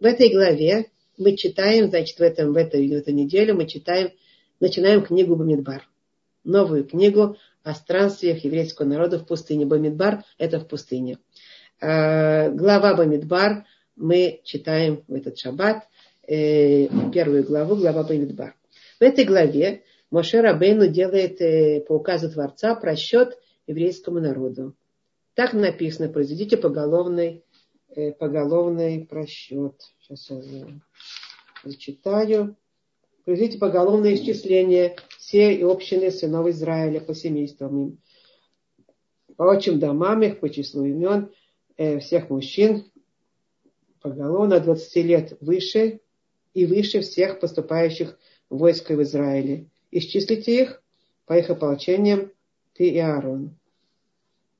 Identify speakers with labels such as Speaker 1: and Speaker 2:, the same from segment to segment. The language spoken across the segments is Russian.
Speaker 1: в этой главе мы читаем, значит, в, этом, в, этой, в эту неделю мы читаем, начинаем книгу Бамидбар. Новую книгу о странствиях еврейского народа в пустыне. Бамидбар – это в пустыне. Э, глава Бамидбар мы читаем в этот шаббат, э, первую главу, глава Бамидбар. В этой главе Моше Рабейну делает э, по указу Творца просчет еврейскому народу. Так написано, произведите поголовный, поголовный просчет. Сейчас я зачитаю. Произведите поголовное исчисление всей общины сынов Израиля по семействам им. По отчим домам их, по числу имен э, всех мужчин поголовно от 20 лет выше и выше всех поступающих войск в Израиле. Исчислите их по их ополчениям ты и Аарон.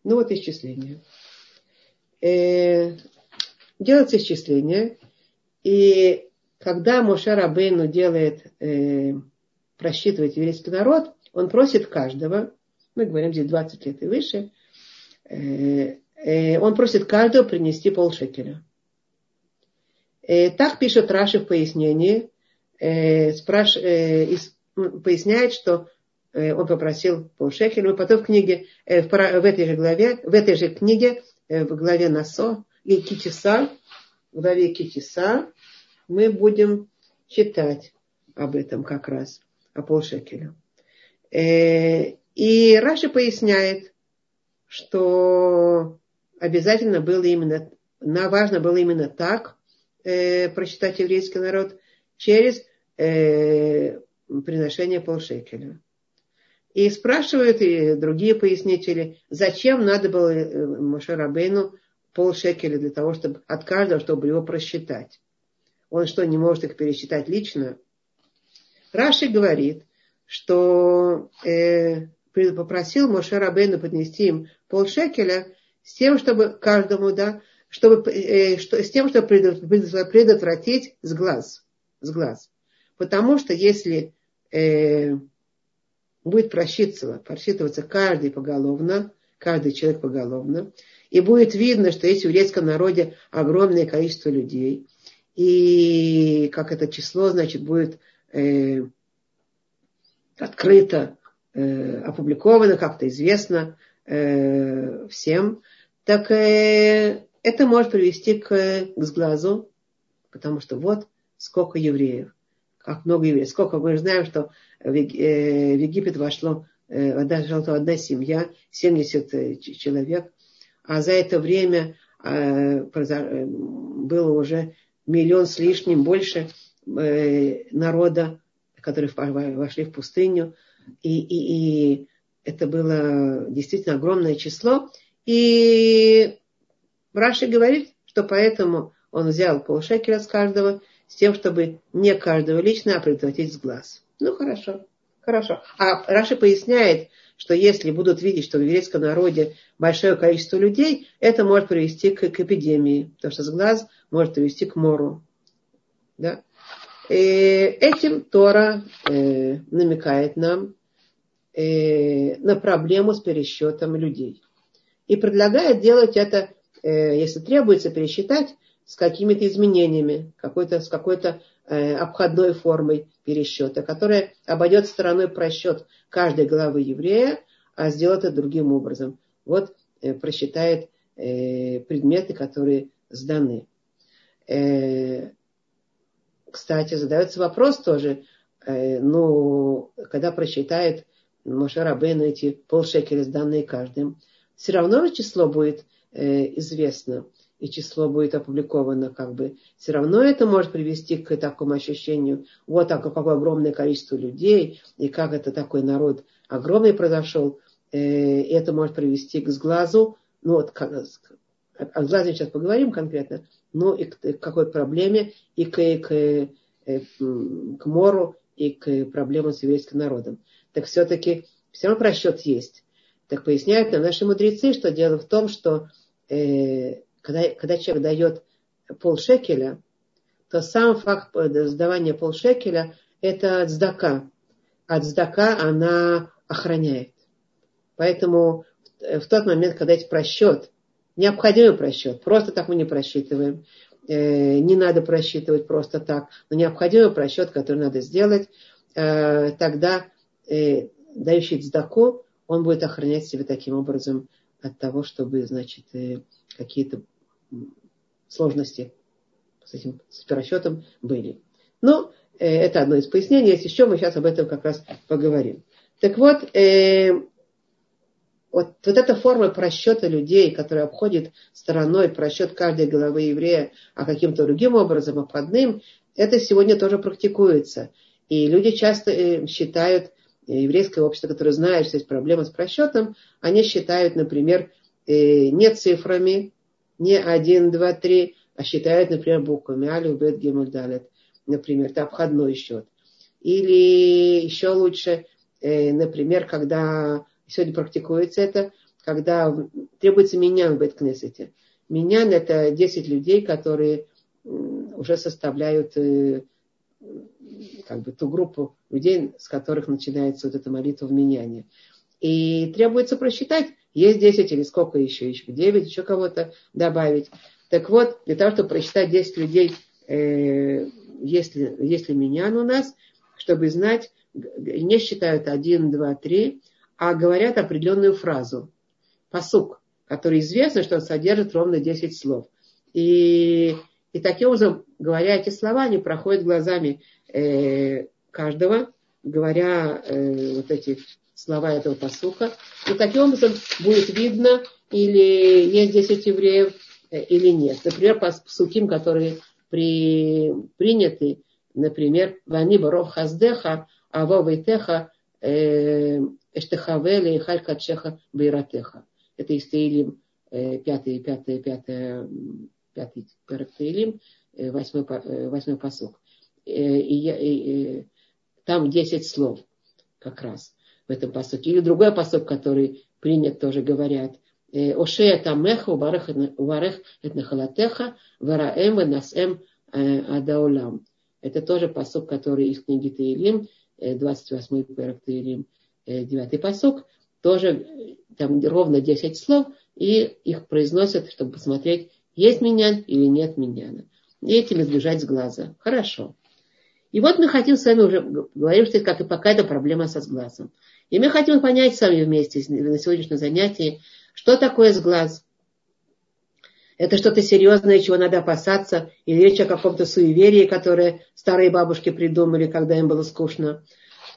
Speaker 1: Ну вот исчисление. Э, делается исчисление, и когда Моше Рабейну делает, э, просчитывает еврейский народ, он просит каждого, мы говорим здесь 20 лет и выше, э, э, он просит каждого принести полшекеля. Э, так пишет Раши в пояснении, э, спраш, э, из, поясняет, что э, он попросил полшекеля, но потом в книге, э, в, в этой же главе, в этой же книге, э, в главе Насо, и Китиса, главе Китиса, мы будем читать об этом как раз, о полшекеля. Э, и Раша поясняет, что обязательно было именно, важно было именно так э, прочитать еврейский народ через э, приношение полшекеля. И спрашивают и другие пояснители, зачем надо было Моше Рабейну полшекеля для того, чтобы от каждого, чтобы его просчитать. Он что, не может их пересчитать лично? Раши говорит, что э, попросил Моше Рабейну поднести им полшекеля с тем, чтобы каждому, да, чтобы, э, что, с тем, чтобы предотвратить с глаз. С глаз. Потому что если э, будет просчитываться, просчитываться каждый поголовно, каждый человек поголовно, и будет видно, что есть в еврейском народе огромное количество людей, и как это число, значит, будет э, открыто, э, опубликовано, как-то известно э, всем, так э, это может привести к, к сглазу, потому что вот сколько евреев, как много евреев, сколько мы знаем, что в, э, в Египет вошло э, одна, одна семья, 70 э, человек, а за это время э, было уже миллион с лишним больше э, народа, которые вошли в пустыню. И, и, и это было действительно огромное число. И Раши говорит, что поэтому он взял полшекеля с каждого, с тем, чтобы не каждого лично, а предотвратить с глаз. Ну, хорошо, хорошо. А Раши поясняет, что если будут видеть, что в еврейском народе большое количество людей, это может привести к, к эпидемии, потому что с глаз может привести к мору. Да? И этим Тора э, намекает нам э, на проблему с пересчетом людей. И предлагает делать это, э, если требуется пересчитать, с какими-то изменениями, какой-то, с какой-то э, обходной формой пересчета, которая обойдет стороной просчет каждой главы еврея, а сделает это другим образом. Вот э, просчитает э, предметы, которые сданы. Э, кстати, задается вопрос тоже, э, ну, когда просчитает Моше Рабейн эти полшекеля, сданные каждым, все равно число будет э, известно и число будет опубликовано, как бы, все равно это может привести к такому ощущению, вот так, какое огромное количество людей, и как это такой народ огромный произошел, э, это может привести к сглазу, ну вот, как, о сглазе сейчас поговорим конкретно, ну и к, к какой проблеме, и к, и к, э, к мору, и к проблемам с еврейским народом. Так все-таки все равно просчет есть. Так поясняют нам наши мудрецы, что дело в том, что э, когда, когда человек дает полшекеля, то сам факт сдавания полшекеля – это цдака. А цдака она охраняет. Поэтому в тот момент, когда есть просчет, необходимый просчет, просто так мы не просчитываем, э, не надо просчитывать просто так, но необходимый просчет, который надо сделать, э, тогда э, дающий цдаку, он будет охранять себя таким образом от того, чтобы, значит, э, какие-то сложности с этим с расчетом были. Но э, это одно из пояснений. Если еще, мы сейчас об этом как раз поговорим. Так вот, э, вот, вот эта форма просчета людей, которая обходит стороной просчет каждой головы еврея, а каким-то другим образом, обходным, это сегодня тоже практикуется. И люди часто э, считают, э, еврейское общество, которое знает, что есть проблема с просчетом, они считают, например, э, не цифрами, не 1, 2, 3, а считают, например, буквами Алю, Бет, Гемель, Далет. Например, это обходной счет. Или еще лучше, например, когда сегодня практикуется это, когда требуется миньян в Беткнесете. Миньян это 10 людей, которые уже составляют э, как бы ту группу людей, с которых начинается вот эта молитва в миньяне. И требуется просчитать, есть 10 или сколько еще, еще 9, еще кого-то добавить. Так вот, для того, чтобы просчитать 10 людей, э, если, если миньян у нас, чтобы знать, не считают 1, 2, 3, а говорят определенную фразу. Посук, который известно, что он содержит ровно 10 слов. И, и таким образом, говоря эти слова, они проходят глазами э, каждого, говоря э, вот эти слова этого посука. И таким образом будет видно, или есть 10 евреев, э, или нет. Например, по псуким, которые при, приняты, например, «Вани баров хаздеха, а вовайтеха э, Эштехавели и Халька Чеха Бейратеха. Это из Таилим, э, пятый, пятый, пятый, пятый Таилим, восьмой, восьмой посок. И, и, и, там 10 слов как раз в этом посоке. Или другой посок, который принят, тоже говорят. Ошея тамеха, убарех это нахалатеха, вараэм ванасэм адаулам. Это тоже посок, который из книги Таилим, 28-й перек Таилим, Э, девятый посок, тоже э, там ровно 10 слов, и их произносят, чтобы посмотреть, есть миньян или нет миньяна. И этим избежать с глаза. Хорошо. И вот мы хотим с вами уже говорим, что как и пока это проблема со сглазом. И мы хотим понять с вами вместе на сегодняшнем занятии, что такое сглаз. Это что-то серьезное, чего надо опасаться, или речь о каком-то суеверии, которое старые бабушки придумали, когда им было скучно.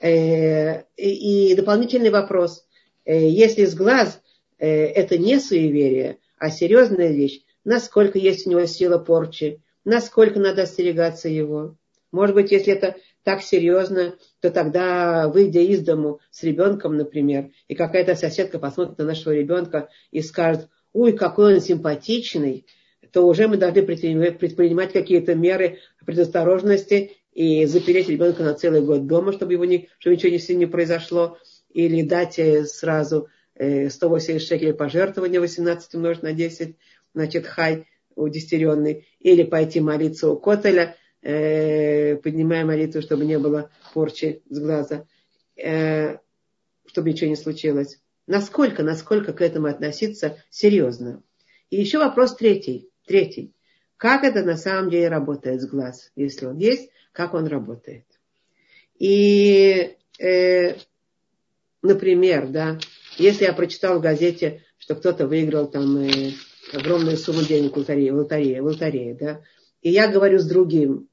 Speaker 1: Э, и дополнительный вопрос. Э, если с глаз э, это не суеверие, а серьезная вещь, насколько есть у него сила порчи, насколько надо остерегаться его. Может быть, если это так серьезно, то тогда, выйдя из дому с ребенком, например, и какая-то соседка посмотрит на нашего ребенка и скажет, ой, какой он симпатичный, то уже мы должны предпринимать какие-то меры предосторожности и запереть ребенка на целый год дома, чтобы, его не, чтобы ничего с ним не произошло, или дать э, сразу 180 э, шекелей пожертвования, 18 умножить на 10, значит, хай удестеренный, или пойти молиться у Котеля, э, поднимая молитву, чтобы не было порчи с глаза, чтобы ничего не случилось. Насколько, насколько к этому относиться серьезно. И еще вопрос третий. Третий. Как это на самом деле работает с глаз, если он есть, как он работает. И, э, например, да, если я прочитал в газете, что кто-то выиграл там э, огромную сумму денег в лотерее, в лотерее, в лотерее, да, и я говорю с другим э,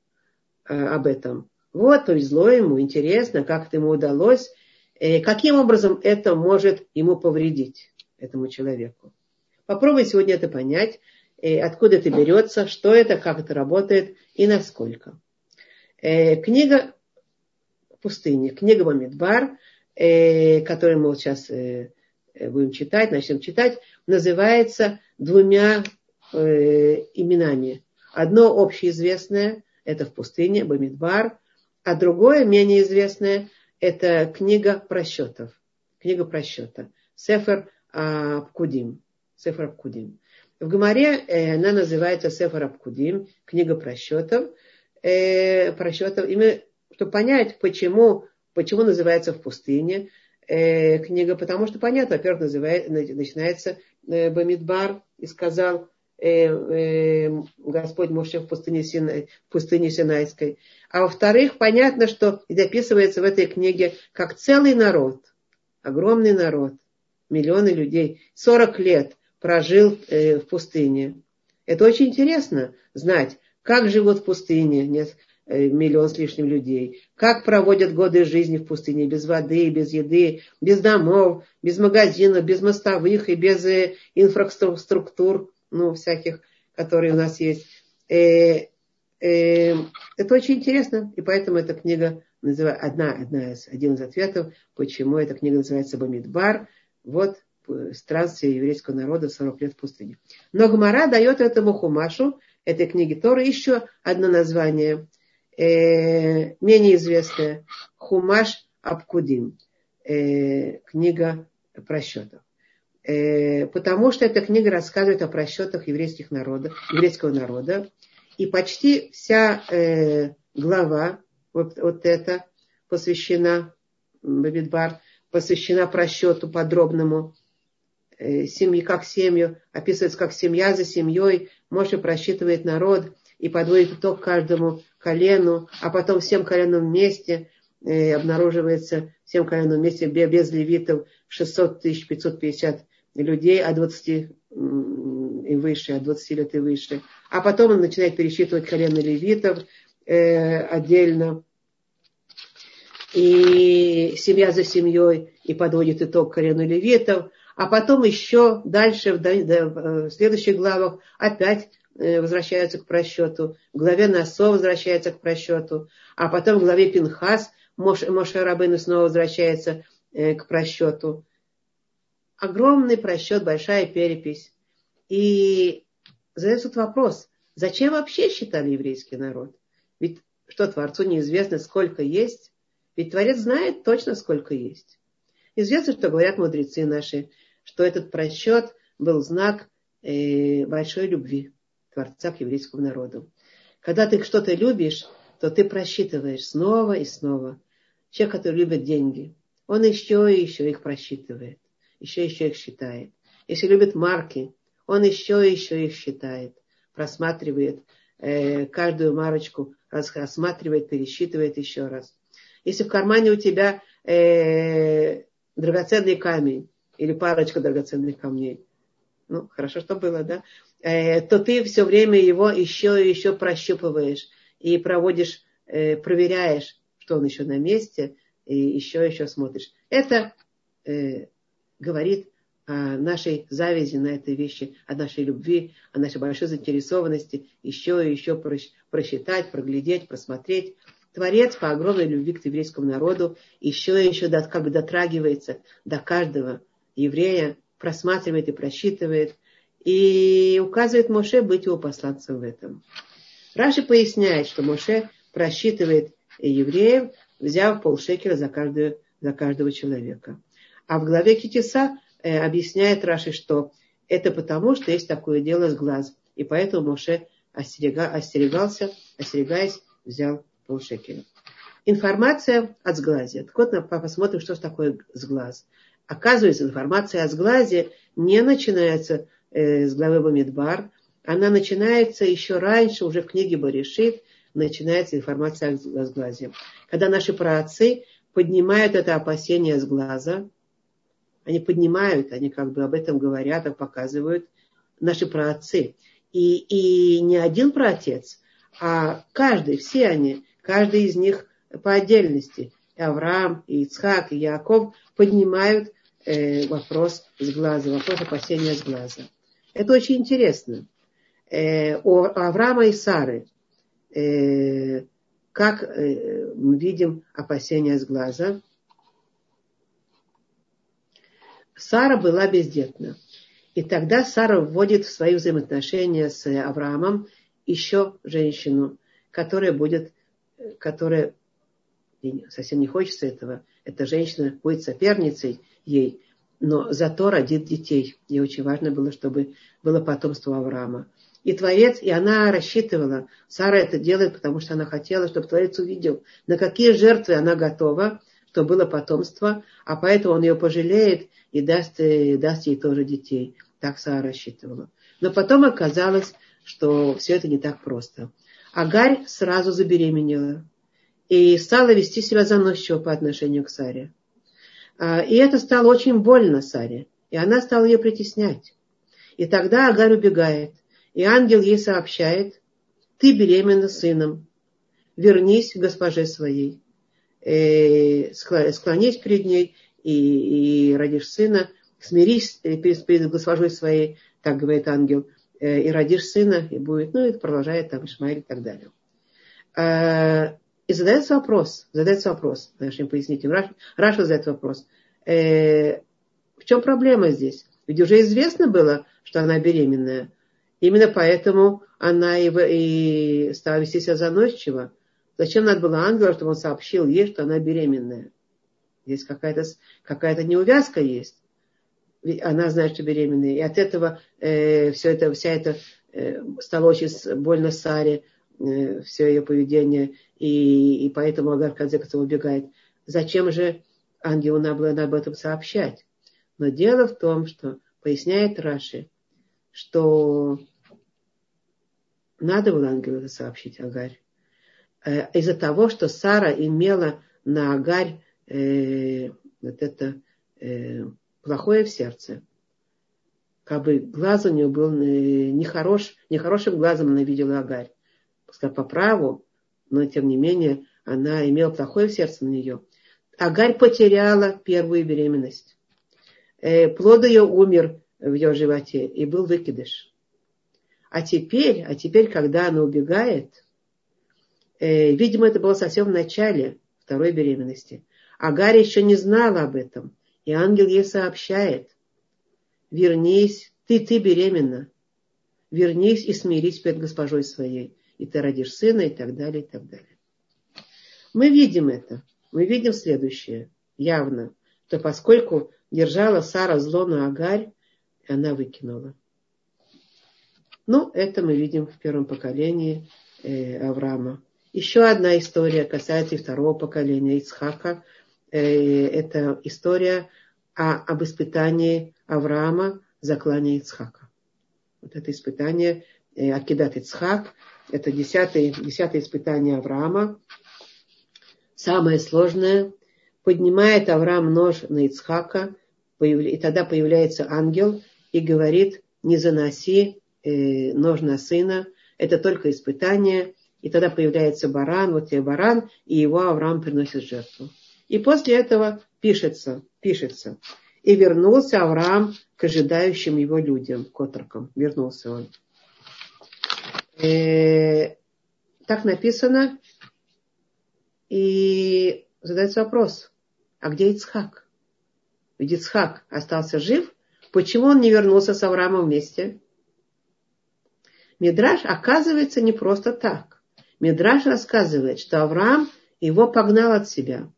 Speaker 1: об этом. Вот, повезло ему, интересно, как это ему удалось, э, каким образом это может ему повредить, этому человеку. Попробуй сегодня это понять, э, откуда это берется, что это, как это работает и насколько. Э, книга пустыни, книга Бамидбар, э, которую мы сейчас э, будем читать, начнем читать, называется двумя именами. Одно общеизвестное, это в пустыне, Бамидбар, а другое, менее известное, это книга просчетов. Книга просчета. Сефер Абкудим. Сефер Абкудим. В Гамаре она называется Сефер Абкудим, книга просчетов э, просчетов, именно чтобы понять, почему, почему называется в пустыне э, книга, потому что понятно, во-первых, называет, начинается э, Бамидбар и сказал, э, э, Господь Моше в пустыне, Синай, в пустыне Синайской. А во-вторых, понятно, что это описывается в этой книге как целый народ, огромный народ, миллионы людей, 40 лет прожил э, в пустыне. Это очень интересно знать, как живут в пустыне нет, э, миллион с лишним людей, как проводят годы жизни в пустыне без воды, без еды, без домов, без магазинов, без мостовых и без э, инфраструктур, ну, всяких, которые у нас есть. Э, э, это очень интересно, и поэтому эта книга называется, одна, одна из, один из ответов, почему эта книга называется Бамидбар. Вот странствие еврейского народа 40 лет в пустыне. Но Гмара дает этому Хумашу, этой книге Торы, еще одно название, э, менее известное, Хумаш Абкудим, э, книга просчетов. Э, потому что эта книга рассказывает о просчетах еврейских народов, еврейского народа, и почти вся э, глава, вот, вот эта, посвящена Бабидбар, посвящена просчету подробному Э, семьи как семью, описывается как семья за семьей. Моше просчитывает народ и подводит итог каждому колену, а потом всем коленам вместе э, обнаруживается всем коленам вместе без левитов 600 550 людей от 20 и выше, от 20 лет и выше. А потом он начинает пересчитывать колено левитов э, отдельно. И семья за семьей, и подводит итог колену левитов а потом еще дальше, в э, следующих главах, опять э, возвращаются к просчету. В главе Насо возвращается к просчету. А потом в главе Пинхас Моше Рабыну снова возвращается э, к просчету. Огромный просчет, большая перепись. И задается вопрос, зачем вообще считали еврейский народ? Ведь что Творцу неизвестно, сколько есть. Ведь Творец знает точно, сколько есть. Известно, что говорят мудрецы наши, что этот просчет был знак э, большой любви Творца к еврейскому народу. Когда ты что-то любишь, то ты просчитываешь снова и снова. Человек, который любит деньги, он еще и еще их просчитывает, еще еще их считает. Если любит марки, он еще еще их считает, просматривает э, каждую марочку, рассматривает, пересчитывает еще раз. Если в кармане у тебя э, драгоценный камень, или парочка драгоценных камней. Ну, хорошо, что было, да? Э, то ты все время его еще и еще прощупываешь и проводишь, э, проверяешь, что он еще на месте, и еще еще смотришь. Это э, говорит о нашей завязи на этой вещи, о нашей любви, о нашей большой заинтересованности еще и еще просчитать, проглядеть, просмотреть. Творец по огромной любви к еврейскому народу еще и еще как бы дотрагивается до каждого еврея, просматривает и просчитывает, и указывает Моше быть его посланцем в этом. Раши поясняет, что Моше просчитывает евреев, взяв полшекера за, каждую, за каждого человека. А в главе Китиса э, объясняет Раши, что это потому, что есть такое дело с глаз. И поэтому Моше остерега, остерегался, остерегаясь, взял полшекера. Информация от сглазия. Так вот, посмотрим, что такое сглаз. Оказывается, информация о сглазе не начинается э, с главы Бамидбар, она начинается еще раньше, уже в книге Баришит, начинается информация о сглазе. Когда наши праотцы поднимают это опасение с глаза, они поднимают, они как бы об этом говорят, а показывают наши праотцы. И, и не один праотец, а каждый, все они, каждый из них по отдельности, и Авраам, и Ицхак, и Яков поднимают э, вопрос с глаза, вопрос опасения с глаза. Это очень интересно. Э, у Авраама и Сары, э, как э, мы видим опасения с глаза. Сара была бездетна. И тогда Сара вводит в свои взаимоотношения с Авраамом еще женщину, которая будет, которая совсем не хочется этого, эта женщина будет соперницей ей, но зато родит детей. И очень важно было, чтобы было потомство Авраама. И Творец, и она рассчитывала, Сара это делает, потому что она хотела, чтобы Творец увидел, на какие жертвы она готова, чтобы было потомство, а поэтому он ее пожалеет и даст, и даст ей тоже детей. Так Сара рассчитывала. Но потом оказалось, что все это не так просто. Агарь сразу забеременела и стала вести себя заносчиво по отношению к Саре. А, и это стало очень больно Саре. И она стала ее притеснять. И тогда Агарь убегает. И ангел ей сообщает, ты беременна сыном. Вернись к госпоже своей. Э, склонись перед ней и, и родишь сына. Смирись перед, перед госпожой своей, так говорит ангел. Э, и родишь сына, и будет, ну, и продолжает там Ишмаэль и так далее. А, и задается вопрос, задается вопрос, нашим пояснителям. Раши, Раши задает вопрос. Э, в чем проблема здесь? Ведь уже известно было, что она беременная. Именно поэтому она и, и стала вести себя заносчиво. Зачем надо было ангелу, чтобы он сообщил ей, что она беременная? Здесь какая-то какая неувязка есть. Она знает, что беременная. И от этого э, все это, вся эта э, стало очень больно Саре, э, все ее поведение и, и поэтому Агар концов убегает. Зачем же ангелу надо было об этом сообщать? Но дело в том, что поясняет Раши, что надо было ангелу это сообщить Агарь. Э, из-за того, что Сара имела на Агарь э, вот это э, плохое в сердце. Как бы глаз у нее был э, нехорош, нехорошим глазом она видела Агарь. Пускай по праву но тем не менее она имела плохое сердце на нее. Агарь потеряла первую беременность. Э, плод ее умер в ее животе и был выкидыш. А теперь, а теперь, когда она убегает, видимо, это было совсем в начале второй беременности. Агарь еще не знала об этом. И ангел ей сообщает. Вернись, ты, ты беременна. Вернись и смирись перед госпожой своей и ты родишь сына, и так далее, и так далее. Мы видим это. Мы видим следующее, явно, что поскольку держала Сара зло на Агарь, она выкинула. Ну, это мы видим в первом поколении э, Авраама. Еще одна история касается и второго поколения Ицхака. Э, это история о, об испытании Авраама за клане Ицхака. Вот это испытание э, Акидат Ицхак, это десятое, десятое испытание Авраама. Самое сложное. Поднимает Авраам нож на Ицхака, и тогда появляется ангел и говорит, не заноси э, нож на сына, это только испытание. И тогда появляется баран, вот тебе баран, и его Авраам приносит жертву. И после этого пишется, пишется. И вернулся Авраам к ожидающим его людям, к отрокам. Вернулся он. Э, так написано. И задается вопрос, а где Ицхак? Ведь Ицхак остался жив, почему он не вернулся с Авраамом вместе? Мидраш оказывается не просто так. Мидраш рассказывает, что Авраам его погнал от себя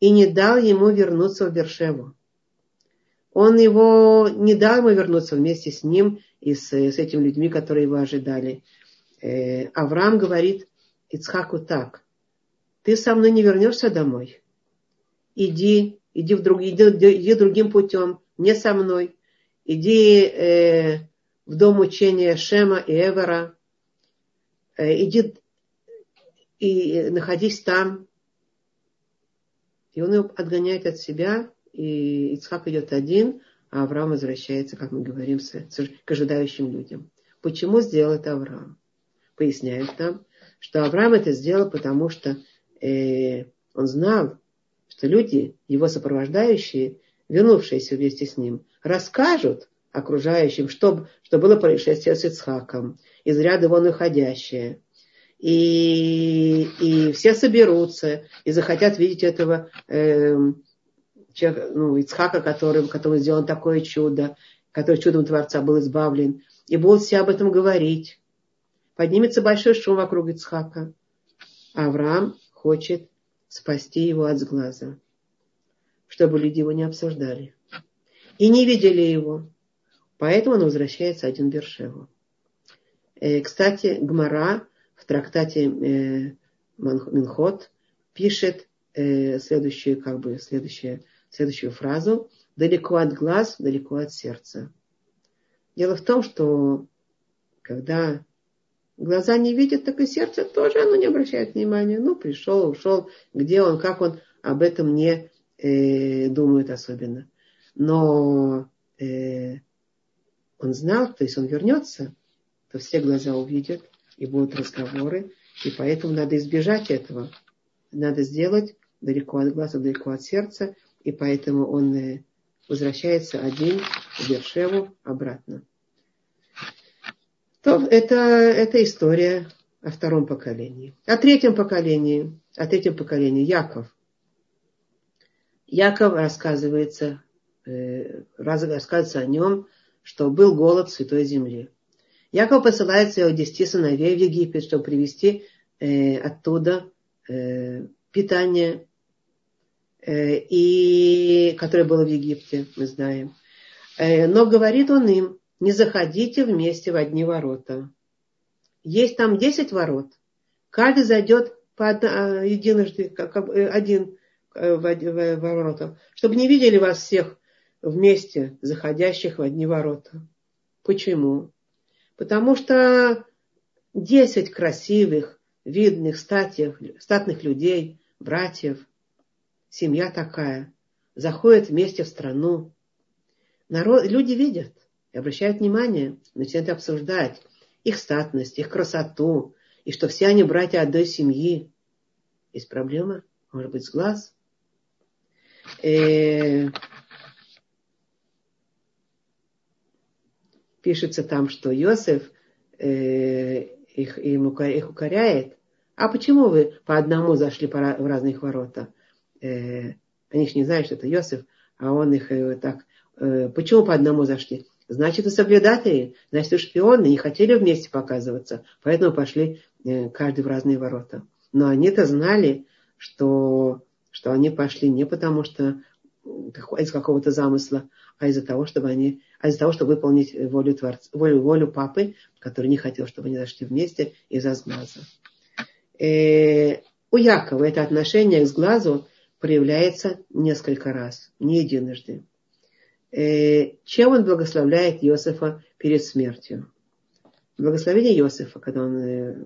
Speaker 1: и не дал ему вернуться в Бершеву. Он его не дал ему вернуться вместе с ним и с, с этими людьми, которые его ожидали. Э, Авраам говорит Ицхаку так. Ты со мной не вернешься домой. Иди, иди, в друг, иди, иди другим путем, не со мной. Иди э, в дом учения Шема и Эвера. Э, иди и находись там. И он его отгоняет от себя, и Ицхак идет один, а Авраам возвращается, как мы говорим, к ожидающим людям. Почему сделал это Авраам? поясняют нам, что Авраам это сделал, потому что э, он знал, что люди, его сопровождающие, вернувшиеся вместе с ним, расскажут окружающим, что, что было происшествие с Ицхаком, из ряда его находящее. И, и все соберутся и захотят видеть этого э, человека, ну, Ицхака, который, который сделал такое чудо, который чудом Творца был избавлен, и будут все об этом говорить. Поднимется большой шум вокруг Ицхака. Авраам хочет спасти его от сглаза, чтобы люди его не обсуждали. И не видели его. Поэтому он возвращается один Бершеву. Э, кстати, Гмара в трактате э, Минхот пишет э, следующую, как бы, следующую, следующую фразу. Далеко от глаз, далеко от сердца. Дело в том, что когда глаза не видят, так и сердце тоже оно не обращает внимания. Ну, пришел, ушел, где он, как он, об этом не э, думает особенно. Но э, он знал, то есть он вернется, то все глаза увидят, и будут разговоры, и поэтому надо избежать этого. Надо сделать далеко от глаза, далеко от сердца, и поэтому он э, возвращается один в Бершеву обратно. То это, это история о втором поколении. О третьем поколении, о третьем поколении Яков. Яков рассказывается, э, рассказывается о нем, что был голод в Святой Земле. Яков посылает своих десяти сыновей в Египет, чтобы привезти э, оттуда э, питание, э, и, которое было в Египте, мы знаем. Э, но говорит он им, не заходите вместе в одни ворота. Есть там десять ворот. Каждый зайдет по одна, единожды, как э, один э, в, в, в ворота, чтобы не видели вас всех вместе, заходящих в одни ворота. Почему? Потому что десять красивых, видных, статьях, статных людей, братьев, семья такая, заходят вместе в страну. Народ, люди видят и обращают внимание, начинают обсуждать их статность, их красоту, и что все они братья одной семьи. Есть проблема? Может быть, с глаз? Э, пишется там, что Иосиф э, их, им, их укоряет. А почему вы по одному зашли в разных ворота? Э, они же не знают, что это Иосиф, а он их э, так... Э, почему по одному зашли? Значит, вы соблюдатели, значит, вы шпионы, не хотели вместе показываться, поэтому пошли э, каждый в разные ворота. Но они-то знали, что, что они пошли не потому, что из какого-то замысла, а из-за того, чтобы они, а из-за того, чтобы выполнить волю, творца, волю, волю папы, который не хотел, чтобы они зашли вместе из-за сглаза. Э, у Якова это отношение к глазу проявляется несколько раз, не единожды. Э, чем он благословляет Иосифа перед смертью? Благословение Иосифа, когда он э,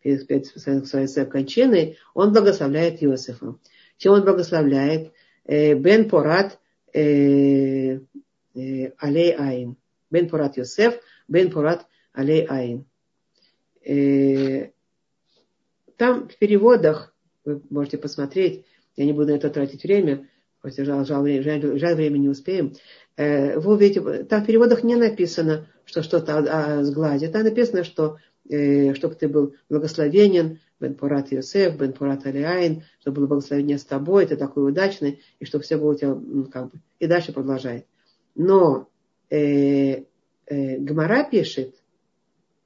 Speaker 1: перед, перед своей кончиной, он благословляет Иосифа. Чем он благословляет? Э, Бен Порат Алей Айн. Бен Порат Йосеф, Бен Порат Алей Айн. Там в переводах, вы можете посмотреть, я не буду на это тратить время, Хоть жаль, жаль, жаль, жаль время не успеем. Э, вы увидите, там в переводах не написано, что что-то о, о сгладе. Там написано, что э, чтобы ты был благословенен, Бен Пурат Йосеф, Бен Пурат Алиайн, чтобы было благословение с тобой, ты такой удачный, и чтобы все было у тебя, ну, как бы, и дальше продолжает. Но э, э, Гмара пишет,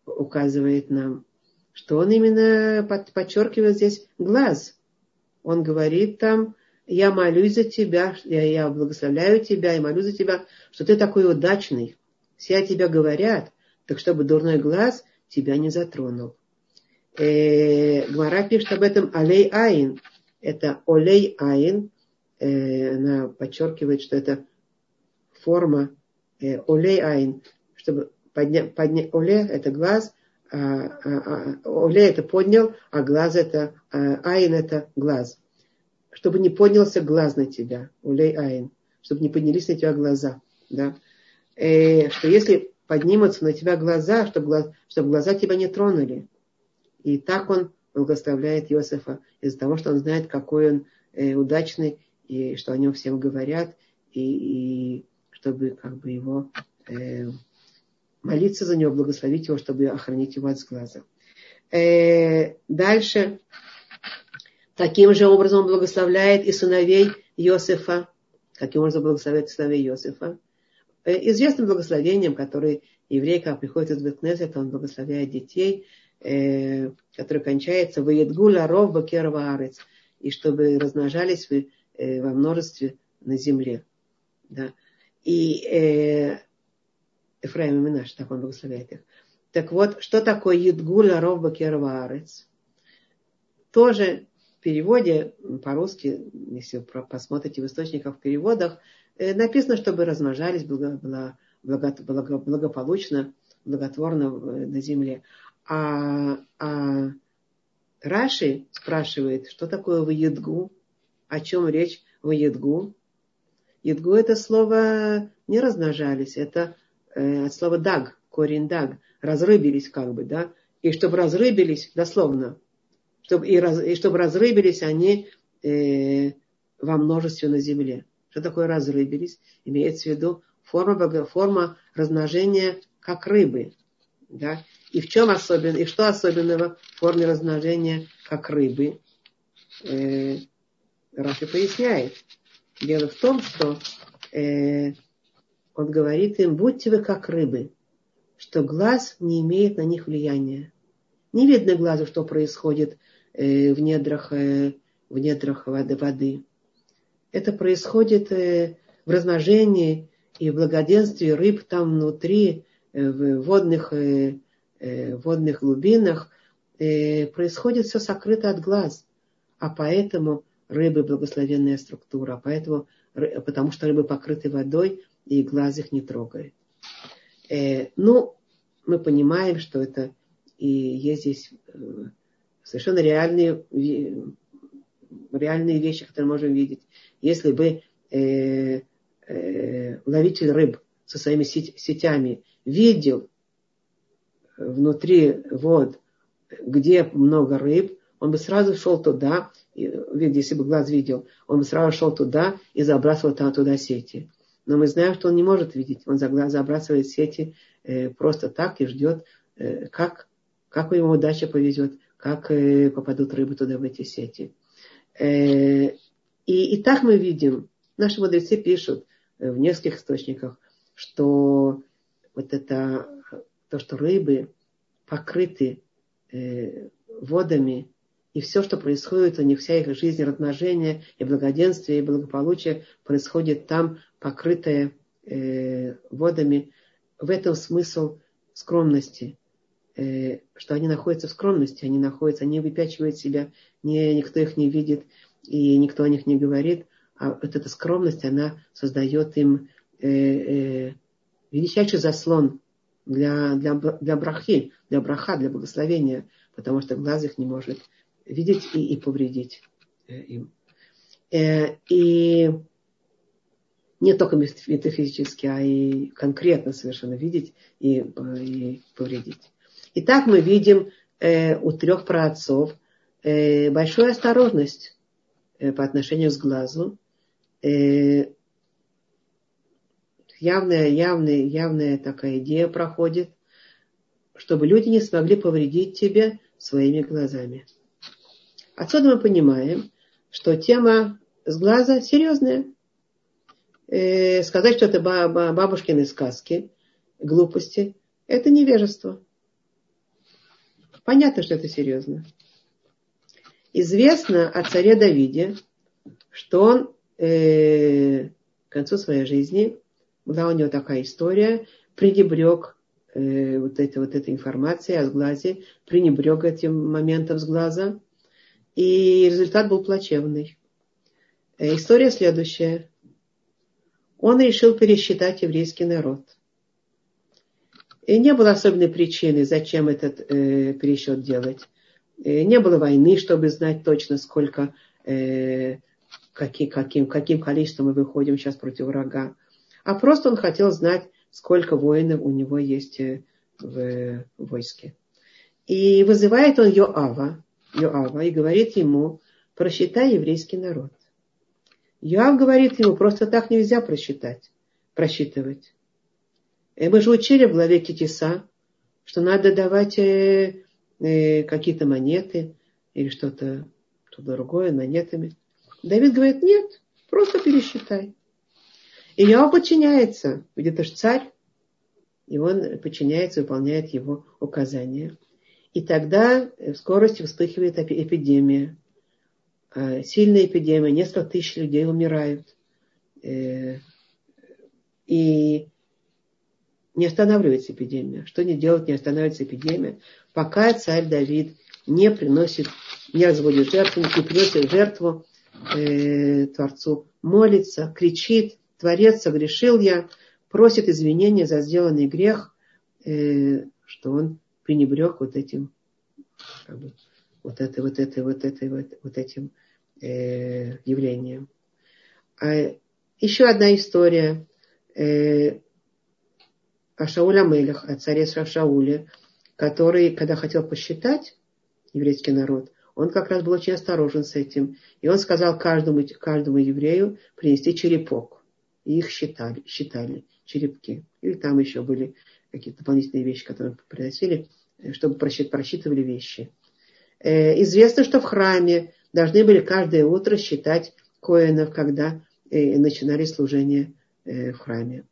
Speaker 1: указывает нам, что он именно под, подчеркивает здесь глаз. Он говорит там, я молюсь за тебя, я, я благословляю тебя и молюсь за тебя, что ты такой удачный. Все о тебя говорят, так чтобы дурной глаз тебя не затронул. Э, Гмара пишет об этом Алей Айн. Это Олей Айн. Э, она подчеркивает, что это форма э, Олей Айн, чтобы поднять, подня... Оле это глаз, а, а, а, Оле это поднял, а глаз это, а, Айн это глаз чтобы не поднялся глаз на тебя, улей айн, чтобы не поднялись на тебя глаза, да, э, что если поднимутся на тебя глаза, чтобы, глаз, чтобы глаза тебя не тронули. И так он благословляет Иосифа из-за того, что он знает, какой он э, удачный, и что о нем всем говорят, и, и чтобы как бы его э, молиться за него, благословить его, чтобы охранить его от сглаза. Э, дальше Таким же образом благословляет и сыновей Иосифа. Каким образом благословляет сыновей Иосифа? Э, известным благословением, который еврей, когда приходит из Бетнезета, он благословляет детей, э, который кончается «Воедгуля ров бакерва арец», и чтобы размножались вы э, во множестве на земле. Да. И э, Ефраим и Минаш, так он благословляет их. Так вот, что такое Едгуля ров бакерва арец? Тоже в переводе по-русски, если вы посмотрите в источниках в переводах, э, написано, чтобы размножались благо, благо, благо, благополучно благотворно на земле. А, а Раши спрашивает, что такое воедгу, о чем речь воедгу. Едгу это слово не размножались, это э, от слова даг, корень даг, разрыбились как бы, да. И чтобы разрыбились, дословно, чтобы, и, раз, и чтобы разрыбились они э, во множестве на земле. Что такое разрыбились? Имеется в виду форма, форма размножения как рыбы. Да? И в чем особенно, и что особенного в форме размножения как рыбы? Э, Рафи поясняет. Дело в том, что э, он говорит им, будьте вы как рыбы, что глаз не имеет на них влияния. Не видно глазу, что происходит э, в недрах, э, в недрах воды, воды. Это происходит э, в размножении и в благоденствии рыб там внутри, э, в водных, э, э, водных глубинах. Э, происходит все сокрыто от глаз. А поэтому рыбы благословенная структура, поэтому, потому что рыбы покрыты водой, и глаз их не трогает. Э, ну, мы понимаем, что это и есть здесь э, совершенно реальные, реальные вещи, которые можем видеть. Если бы э, э, ловитель рыб со своими сетями видел внутри вод, где много рыб, он бы сразу шел туда, если бы глаз видел, он бы сразу шел туда и забрасывал там туда сети. Но мы знаем, что он не может видеть. Он забрасывает сети э, просто так и ждет, э, как, как ему удача повезет, как э, попадут рыбы туда в эти сети. И, и так мы видим, наши мудрецы пишут в нескольких источниках, что вот это, то, что рыбы покрыты водами и все, что происходит у них, вся их жизнь, размножение и благоденствие, и благополучие происходит там, покрытое э, водами. В этом смысл скромности, э, что они находятся в скромности, они находятся, они выпячивают себя, не, никто их не видит, и никто о них не говорит, а вот эта скромность, она создает им э, э, величайший заслон для, для, для брахи, для браха, для благословения, потому что глаз их не может видеть и, и повредить э, им. Э, и не только метафизически, а и конкретно совершенно видеть и, и повредить. Итак, мы видим э, у трех праотцов э, большую осторожность э, по отношению к глазу. Э, явная, явная, явная такая идея проходит, чтобы люди не смогли повредить тебе своими глазами. Отсюда мы понимаем, что тема с глаза серьезная. Э, сказать, что это бабушкины сказки, глупости, это невежество. Понятно, что это серьезно. Известно о царе Давиде, что он э, к концу своей жизни, была у него такая история, пренебрег э, вот, этой, вот этой информацией о сглазе, пренебрег этим моментом сглаза, и результат был плачевный. Э, история следующая. Он решил пересчитать еврейский народ. И не было особенной причины, зачем этот э, пересчет делать. И э, не было войны, чтобы знать точно, сколько, э, каки, каким, каким количеством мы выходим сейчас против врага. А просто он хотел знать, сколько воинов у него есть э, в войске. И вызывает он Йоава, Йоава и говорит ему, просчитай еврейский народ. Йоав говорит ему, просто так нельзя просчитать, просчитывать. И мы же учили в главе Китиса, что надо давать э, э, какие-то монеты или что-то что другое монетами. Давид говорит, нет, просто пересчитай. И Йоав подчиняется, это же царь, и он подчиняется, выполняет его указания. И тогда в скорости вспыхивает эпидемия. А, сильная эпидемия, несколько тысяч людей умирают. Э, и не останавливается эпидемия. Что не делать, не останавливается эпидемия, пока царь Давид не приносит, не разводит жертву, не приносит жертву э, Творцу, молится, кричит, Творец, согрешил я, просит извинения за сделанный грех, э, что он пренебрег вот этим, как бы, вот этой, вот этой, вот этой, вот, вот этим э, явлением. А еще одна история э, о Шауле Амелях, о царе Шауле, который, когда хотел посчитать еврейский народ, он как раз был очень осторожен с этим. И он сказал каждому, каждому еврею принести черепок. И их считали, считали черепки. Или там еще были какие-то дополнительные вещи, которые приносили, чтобы просчитывали вещи. Э, известно, что в храме должны были каждое утро считать коинов, когда э, начинали служение в храме.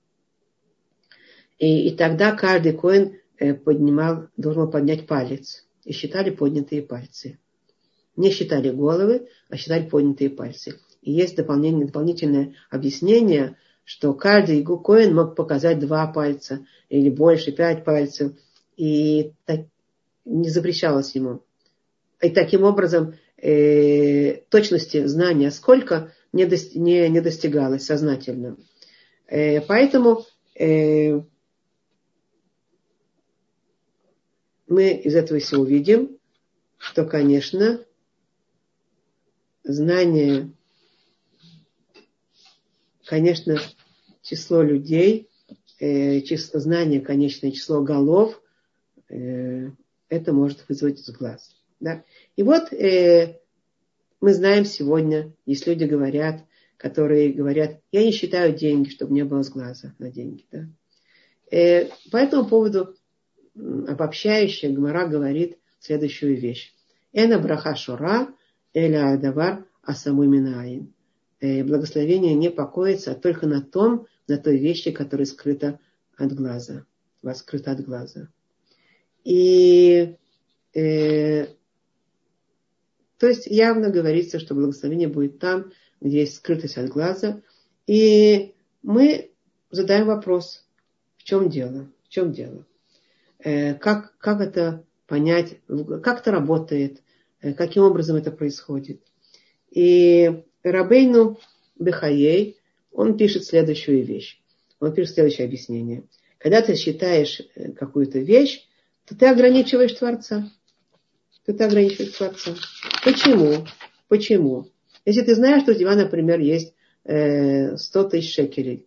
Speaker 1: И, и тогда каждый коин поднимал, должен был поднять палец. И считали поднятые пальцы. Не считали головы, а считали поднятые пальцы. И есть дополнение, дополнительное объяснение, что каждый коин мог показать два пальца или больше, пять пальцев. И так, не запрещалось ему. И таким образом э, точности знания сколько не, дости, не, не достигалось сознательно. Э, поэтому э, мы из этого всего видим, что, конечно, знание, конечно, число людей, э, число знания, конечное число голов, э, это может вызвать взглаз. Да? И вот э, мы знаем сегодня, есть люди говорят, которые говорят, я не считаю деньги, чтобы не было сглаза на деньги. Да? Э, по этому поводу обобщающая Гмара говорит следующую вещь. Эна браха шура, эля адавар асаму минаин. Э, благословение не покоится только на том, на той вещи, которая скрыта от глаза. Вас скрыта от глаза. И э, то есть явно говорится, что благословение будет там, где есть скрытость от глаза. И мы задаем вопрос, в чем дело? В чем дело? Э, как, как это понять, как это работает, э, каким образом это происходит. И Рабейну Бехаей, он пишет следующую вещь. Он пишет следующее объяснение. Когда ты считаешь э, какую-то вещь, то ты ограничиваешь Творца. То ты ограничиваешь Творца. Почему? Почему? Если ты знаешь, что у тебя, например, есть 100 тысяч шекелей,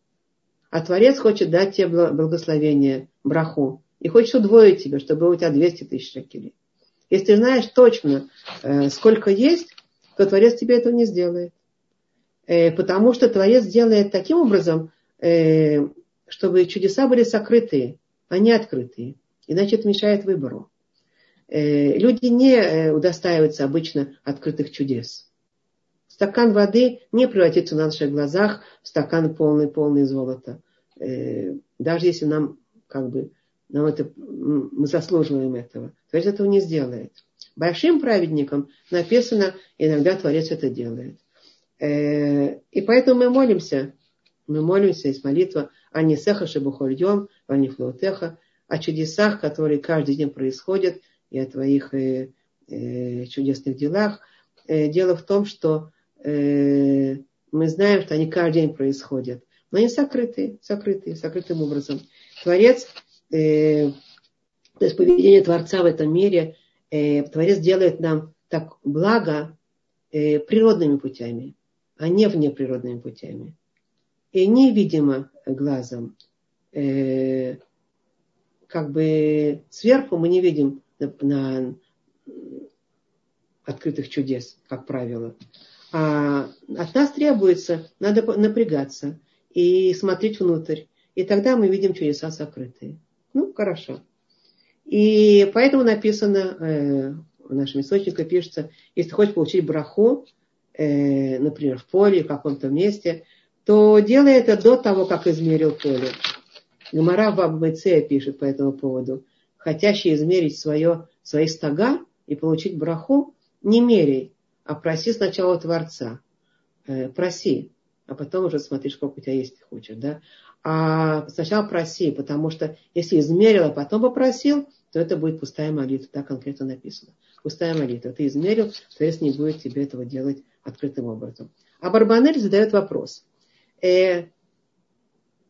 Speaker 1: а Творец хочет дать тебе благословение, браху, и хочет удвоить тебе, чтобы у тебя 200 тысяч шекелей. Если ты знаешь точно, э, сколько есть, то Творец тебе этого не сделает. Э, потому что Творец делает таким образом, э, чтобы чудеса были сокрытые, а не открытые. Иначе это мешает выбору. Люди не удостаиваются обычно открытых чудес. Стакан воды не превратится на наших глазах в стакан полный, полный золота. Даже если нам как бы нам это, мы заслуживаем этого. Творец этого не сделает. Большим праведникам написано, иногда Творец это делает. Э, и поэтому мы молимся, мы молимся, есть молитва о Несеха Шебухольем, о Нефлотеха, о чудесах, которые каждый день происходят, и о твоих э, э, чудесных делах. Дело в том, что мы знаем, что они каждый день происходят, но они сокрыты, сокрыты, сокрытым образом. Творец э, то есть поведение Творца в этом мире, э, Творец делает нам так благо э, природными путями, а не внеприродными путями. И невидимо глазом. Э, как бы сверху мы не видим на, на открытых чудес, как правило. А от нас требуется, надо напрягаться и смотреть внутрь. И тогда мы видим чудеса сокрытые. Ну, хорошо. И поэтому написано, э, в нашем источнике пишется, если хочешь получить браху, э, например, в поле, в каком-то месте, то делай это до того, как измерил поле. Гамара в Аббеце пишет по этому поводу. Хотящий измерить свое, свои стога и получить браху, не меряй, а проси сначала Творца. Э, проси, а потом уже смотри, сколько у тебя есть, хочешь. Да? а сначала проси, потому что если измерил, а потом попросил, то это будет пустая молитва, так конкретно написано. Пустая молитва. Ты измерил, то есть не будет тебе этого делать открытым образом. А Барбанель задает вопрос. Э,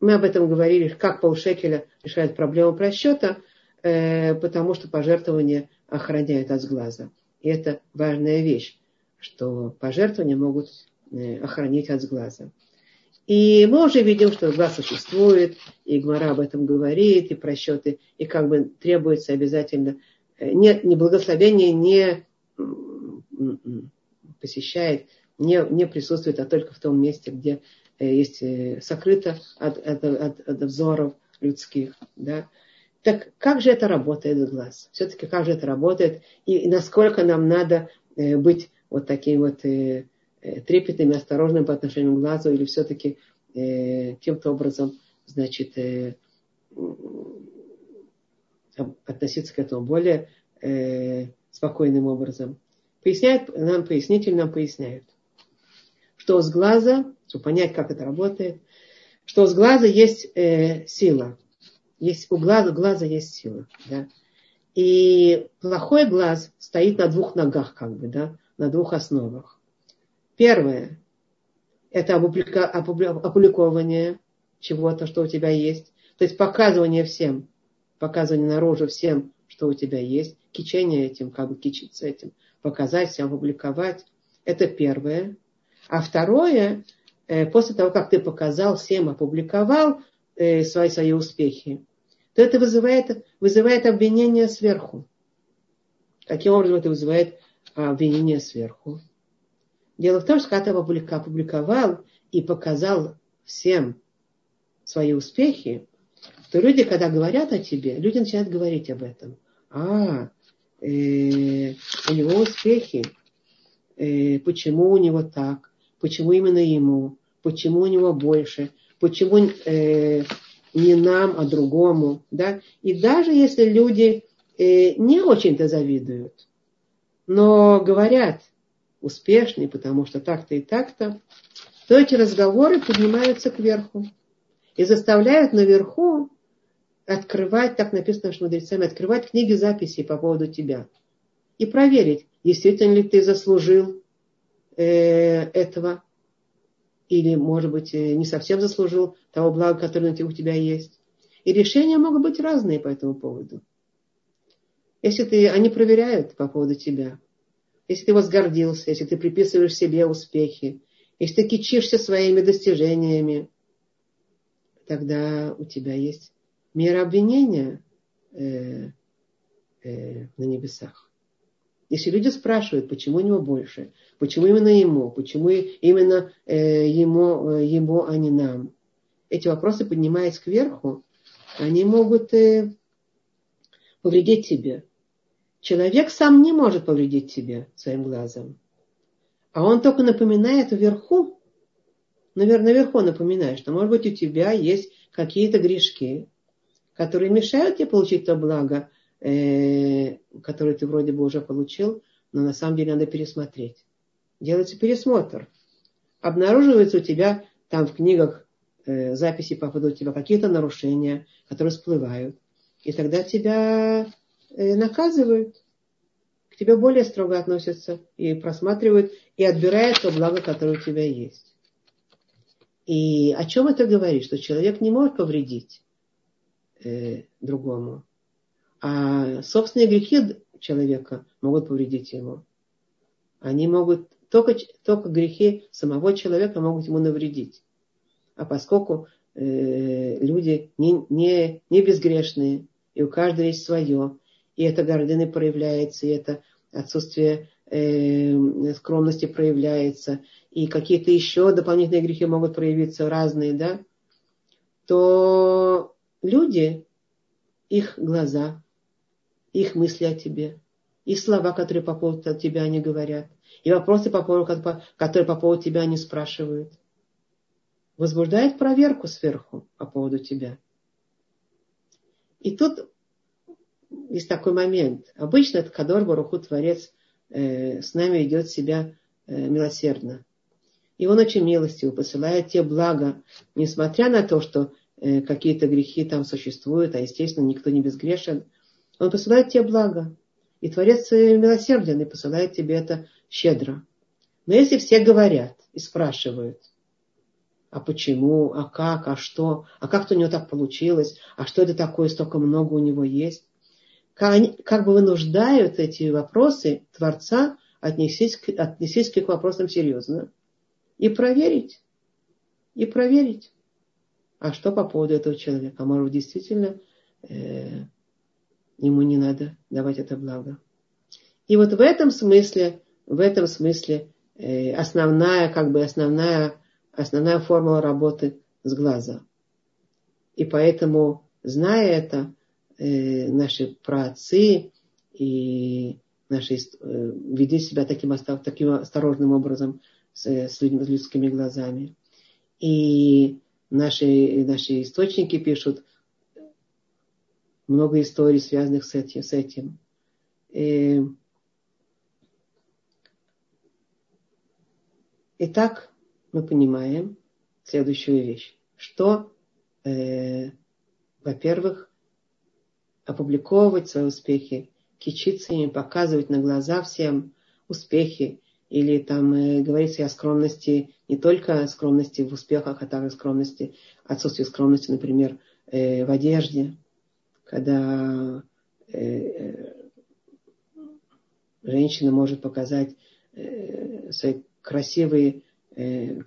Speaker 1: мы об этом говорили, как полшекеля решает проблему просчета, э, потому что пожертвования охраняют от сглаза. И это важная вещь, что пожертвования могут э, охранить от сглаза. И мы уже видим, что глаз существует, и Гмара об этом говорит, и просчеты, и как бы требуется обязательно, э, не, не благословение не посещает, не, не присутствует, а только в том месте, где есть э, сокрыто от, от, от, от взоров людских. Да? Так как же это работает глаз? Все-таки как же это работает? И насколько нам надо э, быть вот таким вот трепетным и осторожным по отношению к глазу, или все-таки каким-то образом, значит, относиться к этому более спокойным образом. Поясняет, нам пояснитель нам поясняет, что с глаза чтобы понять, как это работает, что с глаза есть э, сила. Есть, у глаза, глаза есть сила. Да? И плохой глаз стоит на двух ногах, как бы, да, на двух основах. Первое – это опубликование чего-то, что у тебя есть. То есть показывание всем, показывание наружу всем, что у тебя есть, кичение этим, как бы кичиться этим, показать всем, опубликовать. Это первое. А второе Э, после того, как ты показал всем, опубликовал э, свои, свои успехи, то это вызывает, вызывает обвинение сверху. Каким образом это вызывает обвинение сверху? Дело в том, что когда ты опубликовал и показал всем свои успехи, то люди, когда говорят о тебе, люди начинают говорить об этом. А, э, у него успехи. Э, почему у него так? Почему именно ему? почему у него больше, почему э, не нам, а другому. Да? И даже если люди э, не очень-то завидуют, но говорят успешный, потому что так-то и так-то, то эти разговоры поднимаются кверху и заставляют наверху открывать, так написано что мудрецами, открывать книги записей по поводу тебя и проверить, действительно ли ты заслужил этого или, может быть, э, не совсем заслужил того блага, которое у тебя есть. И решения могут быть разные по этому поводу. Если ты, они проверяют по поводу тебя. Если ты возгордился, если ты приписываешь себе успехи, если ты кичишься своими достижениями, тогда у тебя есть мера обвинения э, э, на небесах. Если люди спрашивают, почему у него больше, почему именно ему, почему именно э, ему, э, ему, а не нам, эти вопросы, поднимаясь кверху, они могут э, повредить тебе. Человек сам не может повредить тебе своим глазом. А он только напоминает вверху, наверное, наверху напоминает, что, может быть, у тебя есть какие-то грешки, которые мешают тебе получить то благо, э, который ты вроде бы уже получил, но на самом деле надо пересмотреть. Делается пересмотр. Обнаруживается у тебя там в книгах э, записи по поводу тебя какие-то нарушения, которые всплывают. И тогда тебя э, наказывают. К тебе более строго относятся и просматривают, и отбирают то благо, которое у тебя есть. И о чем это говорит? Что человек не может повредить э, другому. А собственные грехи человека могут повредить ему. Они могут, только, только грехи самого человека могут ему навредить. А поскольку э, люди не, не, не безгрешные, и у каждого есть свое, и это гордыны проявляется, и это отсутствие э, скромности проявляется, и какие-то еще дополнительные грехи могут проявиться разные, да, то люди, их глаза, их мысли о тебе, и слова, которые по поводу тебя они говорят, и вопросы, по поводу, которые по поводу тебя они спрашивают. Возбуждает проверку сверху по поводу тебя. И тут есть такой момент. Обычно этот Кадор Баруху, Творец, э, с нами ведет себя э, милосердно. И он очень милостивый, посылает те блага, несмотря на то, что э, какие-то грехи там существуют, а естественно никто не безгрешен – он посылает тебе благо. И Творец милосерден и посылает тебе это щедро. Но если все говорят и спрашивают, а почему, а как, а что, а как-то у него так получилось, а что это такое, столько много у него есть. Как, бы вынуждают эти вопросы Творца отнестись, к, отнестись к их вопросам серьезно и проверить, и проверить. А что по поводу этого человека? А может действительно э, ему не надо давать это благо. И вот в этом смысле, в этом смысле э, основная, как бы основная, основная формула работы с глаза. И поэтому, зная это, э, наши праотцы и наши э, веди себя таким, таким осторожным образом с, с, людьми, с людскими глазами. И наши, наши источники пишут много историй, связанных с этим. С этим. И, итак, мы понимаем следующую вещь, что, э, во-первых, опубликовывать свои успехи, кичиться ими, показывать на глаза всем успехи, или там э, говорится о скромности, не только о скромности в успехах, а также скромности, отсутствие скромности, например, э, в одежде, когда э, э, женщина может показать э, свои красивые,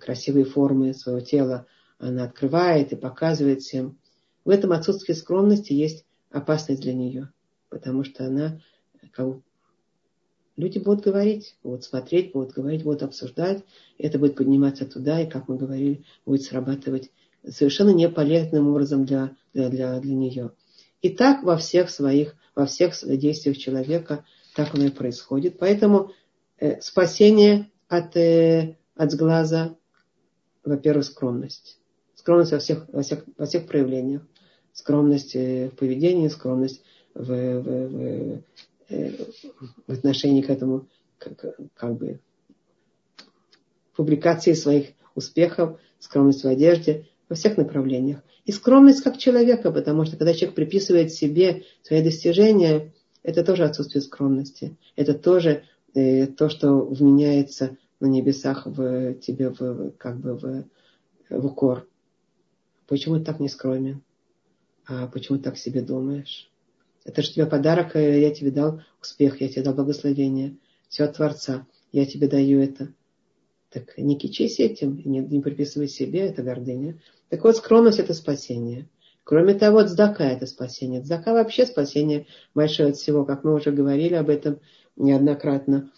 Speaker 1: красивые формы своего тела, она открывает и показывает всем. В этом отсутствии скромности есть опасность для нее, потому что она как люди будут говорить, будут смотреть, будут говорить, будут обсуждать. Это будет подниматься туда, и, как мы говорили, будет срабатывать совершенно неполезным образом для, для, для, для нее. И так во всех своих, во всех действиях человека так оно и происходит. Поэтому э, спасение от, э, от сглаза, во-первых, скромность. Скромность во всех, во всех, во всех проявлениях. Скромность э, в поведении, скромность в, в, в, Э, в отношении к этому, как, как бы, публикации своих успехов, скромность в одежде, во всех направлениях. И скромность как человека, потому что когда человек приписывает себе свои достижения, это тоже отсутствие скромности. Это тоже э, то, что вменяется на небесах в тебе в, как бы в, в укор. Почему ты так не скромен? А почему ты так себе думаешь? Это же тебе подарок, э, я тебе дал успех, я тебе дал благословение. Все от Творца. Я тебе даю это. Так не кичись этим, не, не приписывай себе, это гордыня. Так вот, скромность это спасение. Кроме того, цдака это спасение. Цдака вообще спасение большое от всего, как мы уже говорили об этом неоднократно,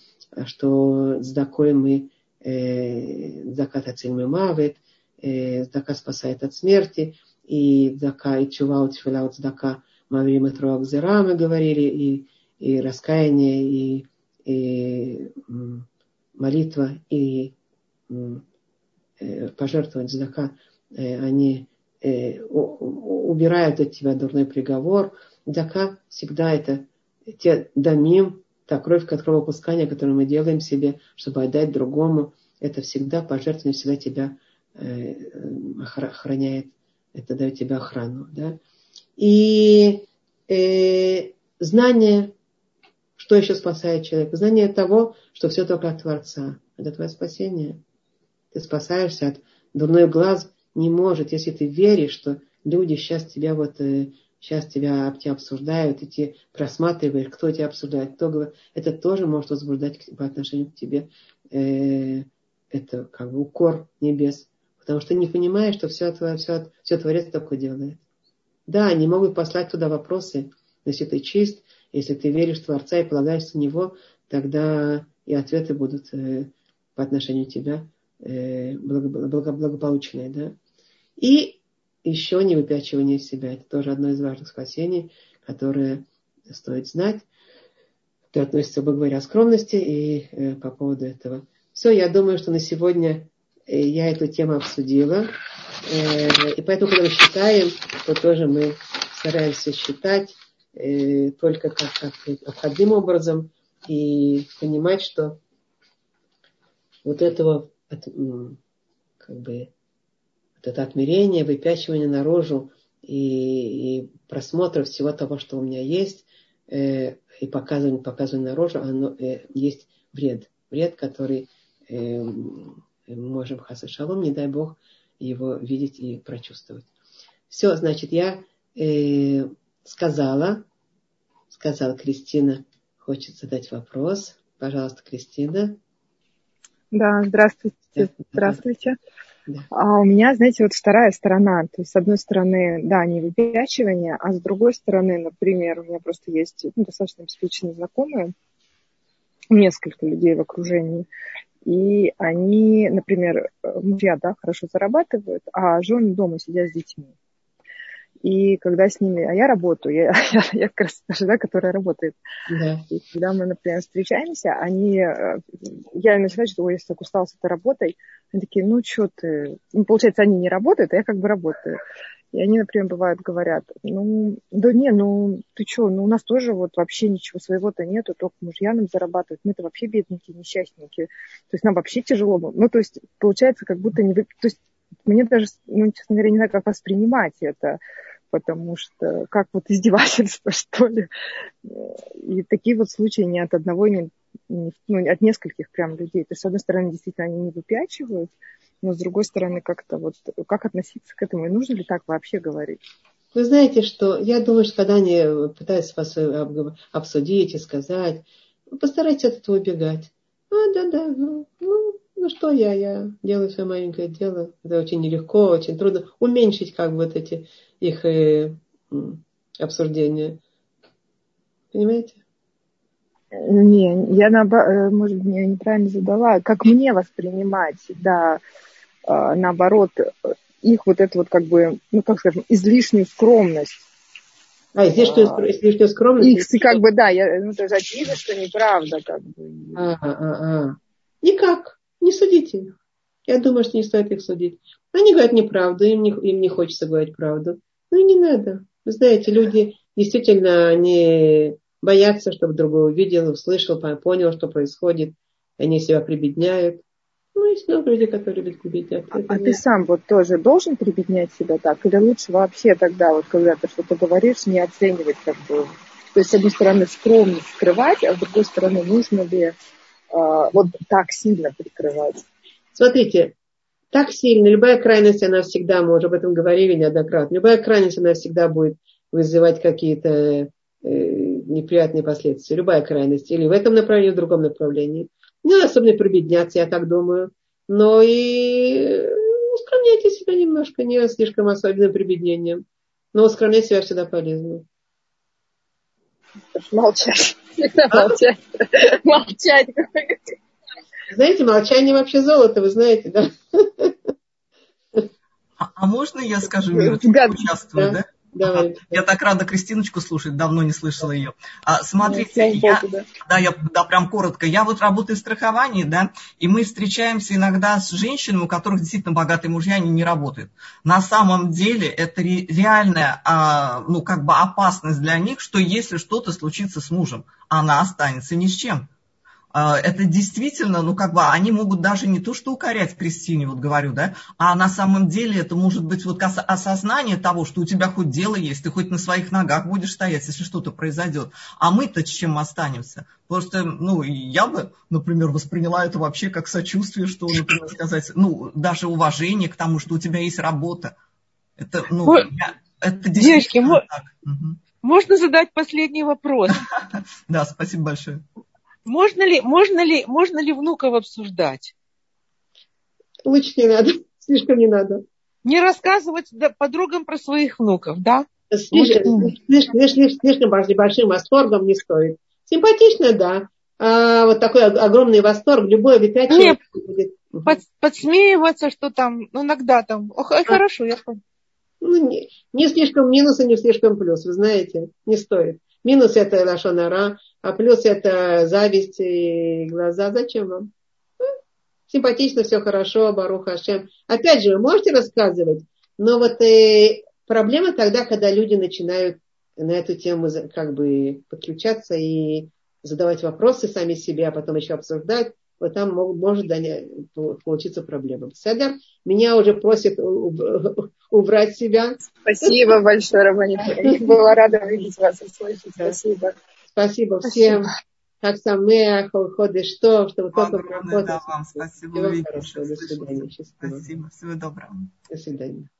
Speaker 1: что цдакой мы э, цдака мы мавит, э, цдака спасает от смерти, и цдака и чува у тфила цдака во время Труакзера мы говорили, и, и раскаяние, и, и молитва, и задака, э, они э, убирают от тебя дурной приговор. Дака всегда это те дамим, та кровь кровопускания, которую мы делаем себе, чтобы отдать другому, это всегда пожертвование, всегда тебя охраняет, это дает тебе охрану. Да? И э, знание, что еще спасает человека, знание того, что все только от Творца. Это твое спасение. Ты спасаешься от дурной глаз не может, если ты веришь, что люди сейчас тебя вот э, сейчас тебя, тебя обсуждают, и ты просматриваешь, кто тебя обсуждает, кто говорит, это тоже может возбуждать по отношению к тебе э, это как бы укор небес. Потому что не понимаешь, что все, твое, все, все Творец такое делает. Да, они могут послать туда вопросы, но если ты чист, если ты веришь в Творца и полагаешься на Него, тогда и ответы будут э, по отношению к тебя э, благополучные. Да? И еще не выпячивание себя. Это тоже одно из важных спасений, которое стоит знать. Это относится, бы говоря, о скромности и э, по поводу этого. Все, я думаю, что на сегодня э, я эту тему обсудила. И поэтому, когда мы считаем, то тоже мы стараемся считать только как, как обходным образом и понимать, что вот этого как бы вот это отмерение, выпячивание наружу и, и просмотр всего того, что у меня есть, э, и показывание, показывание наружу, оно э, есть вред. Вред, который э, можем хаса шалом, не дай бог, его видеть и прочувствовать. Все, значит, я э, сказала, сказала Кристина, хочет задать вопрос. Пожалуйста, Кристина.
Speaker 2: Да, здравствуйте. Здравствуйте. Да. А у меня, знаете, вот вторая сторона. То есть, с одной стороны, да, не выпячивание, а с другой стороны, например, у меня просто есть ну, достаточно обеспеченные знакомые, несколько людей в окружении, и они, например, мужья, да, хорошо зарабатывают, а жены дома сидят с детьми. И когда с ними, а я работаю, я, я, я как раз та жена, которая работает. Да. И когда мы, например, встречаемся, они, э, я начинаю что, ой, я так устала с этой работой. Они такие, ну, что ты, ну, получается, они не работают, а я как бы работаю. И они, например, бывают, говорят, ну, да не, ну, ты что, ну, у нас тоже вот вообще ничего своего-то нету, только мужья нам зарабатывают, мы-то вообще бедненькие, несчастненькие. То есть нам вообще тяжело. Ну, то есть, получается, как будто не... Вы... То есть, мне даже, ну, честно говоря, не знаю, как воспринимать это потому что как вот издевательство, что ли. И такие вот случаи не от одного, не, не, ну, от нескольких прям людей. То есть, с одной стороны, действительно, они не выпячивают, но с другой стороны, как-то вот, как относиться к этому, и нужно ли так вообще говорить?
Speaker 1: Вы знаете, что я думаю, что когда они пытаются вас обсудить и сказать, постарайтесь от этого убегать. А, да, да, ну, ну, ну что я, я делаю свое маленькое дело. Это очень нелегко, очень трудно уменьшить как бы вот эти их э, обсуждения. Понимаете?
Speaker 2: Не, я наоборот, э, может я неправильно задала. Как мне воспринимать, да, а, наоборот, их вот эту вот как бы, ну как скажем, излишнюю скромность.
Speaker 1: А, излишнюю, а, излишнюю скромность?
Speaker 2: Их, как бы, да, я, ну, это же очевидно, что неправда, как бы.
Speaker 1: А, а, а. Никак, не судите их. Я думаю, что не стоит их судить. Они говорят неправду, им не, им не хочется говорить правду. Ну и не надо. Вы знаете, люди действительно, они боятся, чтобы другой увидел, услышал, понял, что происходит. Они себя прибедняют. Ну, есть много людей, которые любят прибеднять.
Speaker 2: А, а ты сам вот тоже должен прибеднять себя так? Или лучше вообще тогда, вот когда ты что-то говоришь, не оценивать как бы? То есть, с одной стороны, скромность скрывать, а с другой стороны, нужно ли вот так сильно прикрывать?
Speaker 1: Смотрите, так сильно, любая крайность, она всегда, мы уже об этом говорили неоднократно, любая крайность, она всегда будет вызывать какие-то э, неприятные последствия. Любая крайность. Или в этом направлении, в другом направлении. Не надо особенно прибедняться, я так думаю. Но и ускромняйте себя немножко, не слишком особенным прибеднением. Но ускромнять себя всегда полезно.
Speaker 2: Молчать. Молчать. Молчать.
Speaker 1: Знаете, молчание вообще золото, вы знаете, да?
Speaker 3: А, а можно я скажу, Мира, участвую, да? Давай. Я так рада Кристиночку слушать, давно не слышала ее. А, смотрите, я, да. да, я, да, прям коротко. Я вот работаю в страховании, да, и мы встречаемся иногда с женщинами, у которых действительно богатые мужья, они не работают. На самом деле это ре, реальная, а, ну, как бы опасность для них, что если что-то случится с мужем, она останется ни с чем. А, это действительно, ну как бы они могут даже не то что укорять Кристине, вот говорю, да, а на самом деле это может быть вот осознание того, что у тебя хоть дело есть, ты хоть на своих ногах будешь стоять, если что-то произойдет. А мы-то с чем останемся? Просто, ну, я бы, например, восприняла это вообще как сочувствие, что, например, сказать, ну, даже уважение к тому, что у тебя есть работа. Это, ну, Ой, я,
Speaker 4: это действительно Девочки, так. Угу. Можно задать последний вопрос?
Speaker 3: Да, спасибо большое.
Speaker 4: Можно ли, можно ли, можно ли внуков обсуждать?
Speaker 1: Лучше не надо, слишком не надо.
Speaker 4: Не рассказывать подругам про своих внуков, да?
Speaker 1: Слишком, слишком, слишком, слишком большим восторгом не стоит. Симпатично, да. А вот такой огромный восторг, любой выпячивание
Speaker 4: будет. Под, подсмеиваться, что там, ну, иногда там, ох, а. хорошо, я понял.
Speaker 1: Ну, не, не слишком минус и не слишком плюс, вы знаете, не стоит. Минус это лошонара, а плюс это зависть и глаза. Зачем вам? Ну, симпатично, все хорошо, Баруха Ашем. Опять же, вы можете рассказывать, но вот э, проблема тогда, когда люди начинают на эту тему как бы подключаться и задавать вопросы сами себе, а потом еще обсуждать, вот там может получиться проблема. Седер меня уже просит убрать себя.
Speaker 2: Спасибо большое, Романика. Я была рада видеть вас и слышать. Спасибо.
Speaker 1: Спасибо всем. Как самех, ходы что, чтобы
Speaker 3: только проходить. Да, вам спасибо.
Speaker 1: Всего хорошего. До свидания.
Speaker 3: Счастливо. Спасибо. Всего доброго.
Speaker 1: До свидания.